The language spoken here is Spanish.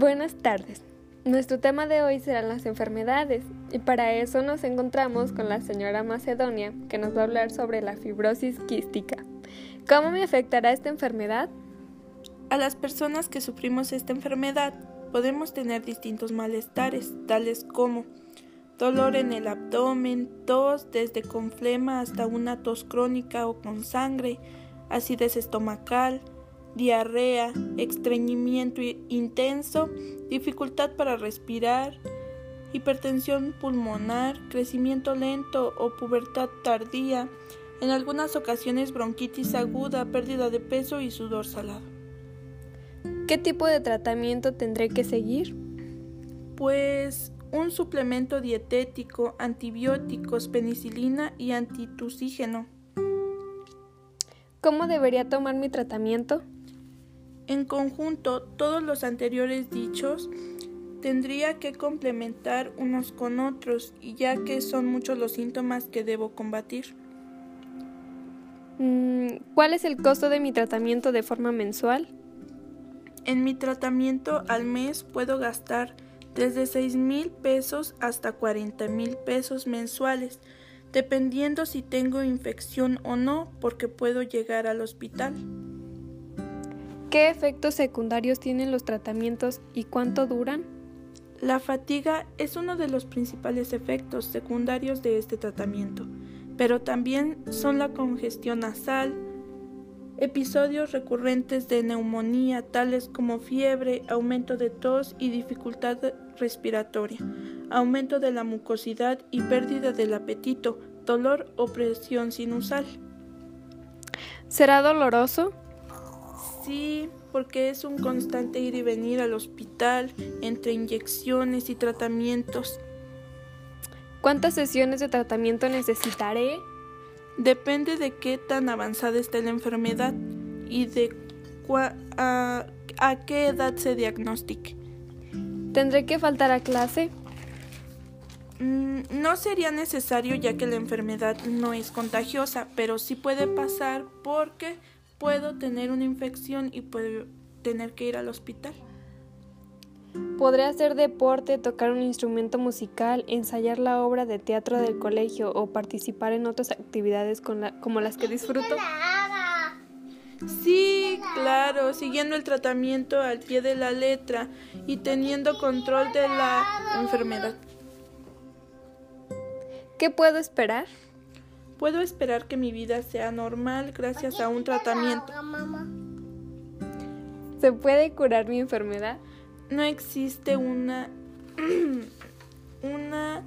Buenas tardes. Nuestro tema de hoy serán las enfermedades y para eso nos encontramos con la señora Macedonia que nos va a hablar sobre la fibrosis quística. ¿Cómo me afectará esta enfermedad? A las personas que sufrimos esta enfermedad podemos tener distintos malestares, tales como dolor en el abdomen, tos desde con flema hasta una tos crónica o con sangre, acidez estomacal, diarrea, estreñimiento intenso, dificultad para respirar, hipertensión pulmonar, crecimiento lento o pubertad tardía, en algunas ocasiones bronquitis aguda, pérdida de peso y sudor salado. ¿Qué tipo de tratamiento tendré que seguir? Pues un suplemento dietético, antibióticos, penicilina y antitusígeno. ¿Cómo debería tomar mi tratamiento? En conjunto, todos los anteriores dichos tendría que complementar unos con otros, ya que son muchos los síntomas que debo combatir. Mm, ¿Cuál es el costo de mi tratamiento de forma mensual? En mi tratamiento al mes puedo gastar desde 6 mil pesos hasta 40 mil pesos mensuales, dependiendo si tengo infección o no, porque puedo llegar al hospital. ¿Qué efectos secundarios tienen los tratamientos y cuánto duran? La fatiga es uno de los principales efectos secundarios de este tratamiento, pero también son la congestión nasal, episodios recurrentes de neumonía tales como fiebre, aumento de tos y dificultad respiratoria, aumento de la mucosidad y pérdida del apetito, dolor o presión sinusal. ¿Será doloroso? Sí, porque es un constante ir y venir al hospital entre inyecciones y tratamientos. ¿Cuántas sesiones de tratamiento necesitaré? Depende de qué tan avanzada esté la enfermedad y de a, a qué edad se diagnostique. ¿Tendré que faltar a clase? Mm, no sería necesario ya que la enfermedad no es contagiosa, pero sí puede pasar porque puedo tener una infección y puedo tener que ir al hospital. Podré hacer deporte, tocar un instrumento musical, ensayar la obra de teatro del colegio o participar en otras actividades como las que disfruto. Sí, claro, siguiendo el tratamiento al pie de la letra y teniendo control de la enfermedad. ¿Qué puedo esperar? Puedo esperar que mi vida sea normal gracias a un tratamiento. ¿Se puede curar mi enfermedad? No existe una... una...